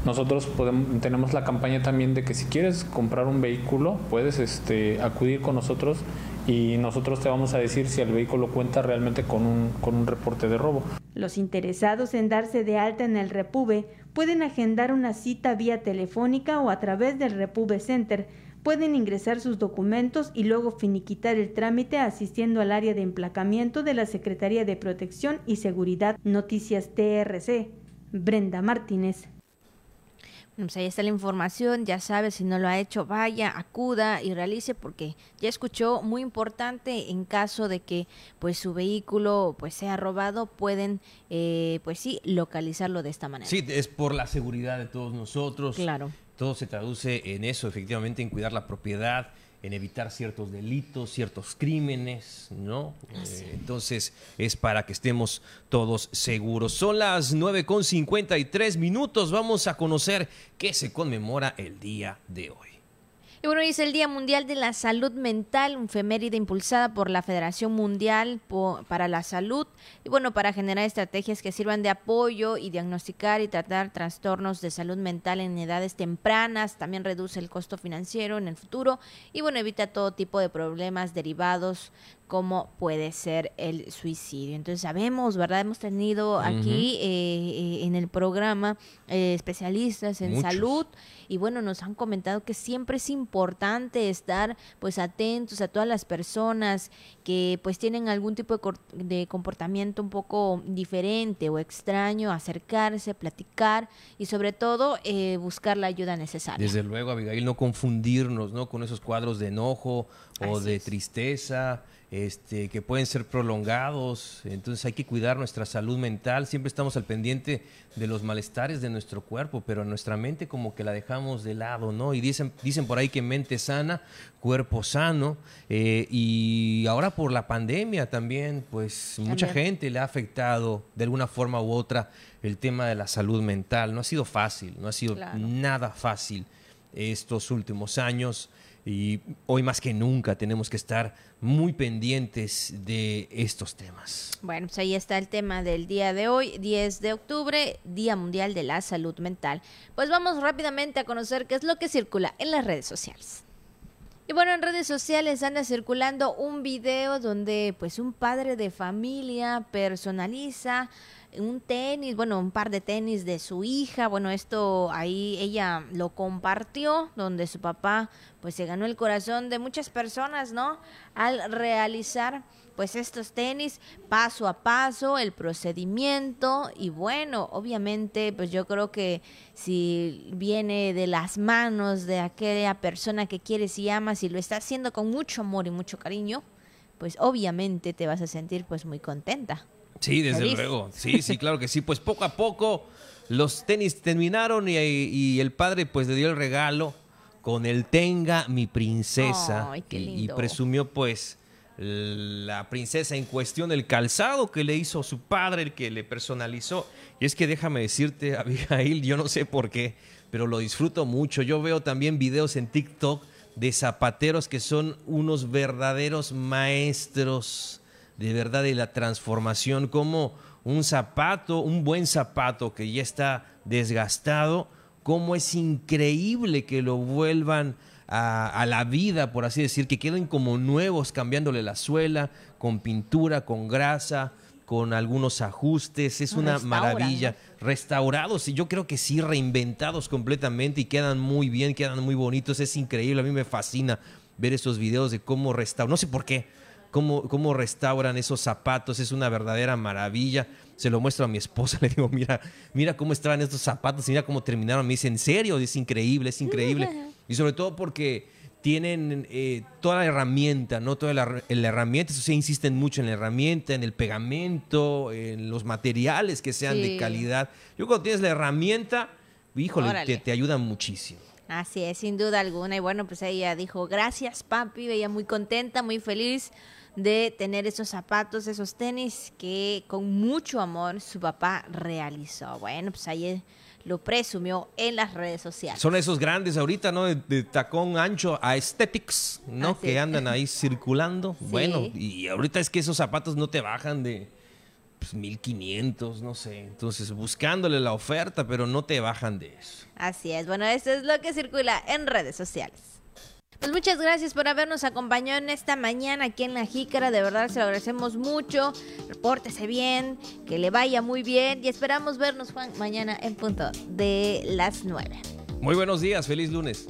S9: Nosotros podemos, tenemos la campaña también de que si quieres comprar un vehículo, puedes este, acudir con nosotros y nosotros te vamos a decir si el vehículo cuenta realmente con un, con un reporte de robo.
S8: Los interesados en darse de alta en el Repube pueden agendar una cita vía telefónica o a través del Repube Center. Pueden ingresar sus documentos y luego finiquitar el trámite asistiendo al área de emplacamiento de la Secretaría de Protección y Seguridad Noticias TRC. Brenda Martínez.
S1: Pues ahí está la información, ya sabe, si no lo ha hecho, vaya, acuda y realice porque ya escuchó, muy importante en caso de que pues su vehículo pues sea robado, pueden eh, pues sí, localizarlo de esta manera.
S2: Sí, es por la seguridad de todos nosotros.
S1: Claro.
S2: Todo se traduce en eso, efectivamente, en cuidar la propiedad, en evitar ciertos delitos, ciertos crímenes, ¿no? Eh, entonces es para que estemos todos seguros. Son las 9 con 53 minutos. Vamos a conocer qué se conmemora el día de hoy.
S1: Y bueno, es el Día Mundial de la Salud Mental, un efeméride impulsada por la Federación Mundial para la Salud. Y bueno, para generar estrategias que sirvan de apoyo y diagnosticar y tratar trastornos de salud mental en edades tempranas. También reduce el costo financiero en el futuro. Y bueno, evita todo tipo de problemas derivados como puede ser el suicidio. Entonces sabemos, ¿verdad? Hemos tenido aquí eh, eh, en el programa eh, especialistas en salud y bueno, nos han comentado que siempre es importante estar pues atentos a todas las personas que pues tienen algún tipo de, comportamiento un poco diferente o extraño, acercarse, platicar y sobre todo buscar la ayuda necesaria.
S2: Desde luego, Abigail, no confundirnos ¿no? con esos cuadros de enojo o de tristeza este, que pueden ser prolongados. Entonces hay que cuidar nuestra salud mental. Siempre estamos al pendiente de los malestares de nuestro cuerpo, pero nuestra mente como que la dejamos de lado, ¿no? Y dicen, dicen por ahí que mente sana, cuerpo sano. Eh, y ahora por la pandemia también, pues mucha gente le ha afectado de alguna forma u otra el tema de la salud mental. No ha sido fácil, no ha sido nada fácil estos últimos años y hoy más que nunca tenemos que estar muy pendientes de estos temas.
S1: Bueno, pues ahí está el tema del día de hoy, 10 de octubre, Día Mundial de la Salud Mental. Pues vamos rápidamente a conocer qué es lo que circula en las redes sociales. Y bueno, en redes sociales anda circulando un video donde pues un padre de familia personaliza un tenis, bueno, un par de tenis de su hija. Bueno, esto ahí ella lo compartió, donde su papá pues se ganó el corazón de muchas personas, ¿no? Al realizar pues estos tenis paso a paso, el procedimiento y bueno, obviamente pues yo creo que si viene de las manos de aquella persona que quieres y amas y lo está haciendo con mucho amor y mucho cariño, pues obviamente te vas a sentir pues muy contenta.
S2: Sí, desde luego. Sí, sí, claro que sí. Pues poco a poco los tenis terminaron y, el padre pues le dio el regalo con el Tenga mi princesa. y, presumió pues la princesa en cuestión el calzado que le hizo su padre, el que le personalizó. Y es que déjame decirte, Abigail, yo no sé por qué, pero lo disfruto mucho. Yo veo también videos en TikTok de zapateros que son unos verdaderos maestros de verdad de la transformación, como un zapato, un buen zapato que ya está desgastado, cómo es increíble que lo vuelvan a, la vida, por así decir, que queden como nuevos, cambiándole la suela, con pintura, con grasa, con algunos ajustes, es una maravilla. Restaurados, y yo creo que sí, reinventados completamente y quedan muy bien, quedan muy bonitos, es increíble, a mí me fascina ver esos videos de cómo restaurar, no sé por qué, cómo, cómo restauran esos zapatos, es una verdadera maravilla. Se lo muestro a mi esposa, le digo, mira, mira cómo estaban estos zapatos, mira cómo terminaron. Me dice, en serio, es increíble, es increíble. Y sobre todo porque tienen eh, toda la herramienta, ¿no? Toda la, herramienta, eso sí, insisten mucho en la herramienta, en el pegamento, en los materiales que sean de calidad. Yo cuando tienes la herramienta, híjole, te, te ayuda muchísimo.
S1: Así es, sin duda alguna. Y bueno, pues ella dijo, gracias papi, veía muy contenta, muy feliz de tener esos zapatos, esos tenis que con mucho amor su papá realizó. Bueno, pues ahí lo presumió en las redes sociales.
S2: Son esos grandes ahorita, ¿no? De, tacón ancho a aesthetics, ¿no? que andan ahí circulando. Bueno, y ahorita es que esos zapatos no te bajan de pues, 1500, no sé. Entonces, buscándole la oferta, pero no te bajan de eso.
S1: Así es. Bueno, esto es lo que circula en redes sociales. Pues muchas gracias por habernos acompañado en esta mañana aquí en La Jícara. De verdad se lo agradecemos mucho. Repórtese bien, que le vaya muy bien y esperamos vernos, Juan, mañana en punto de las 9.
S2: Muy buenos días, feliz lunes.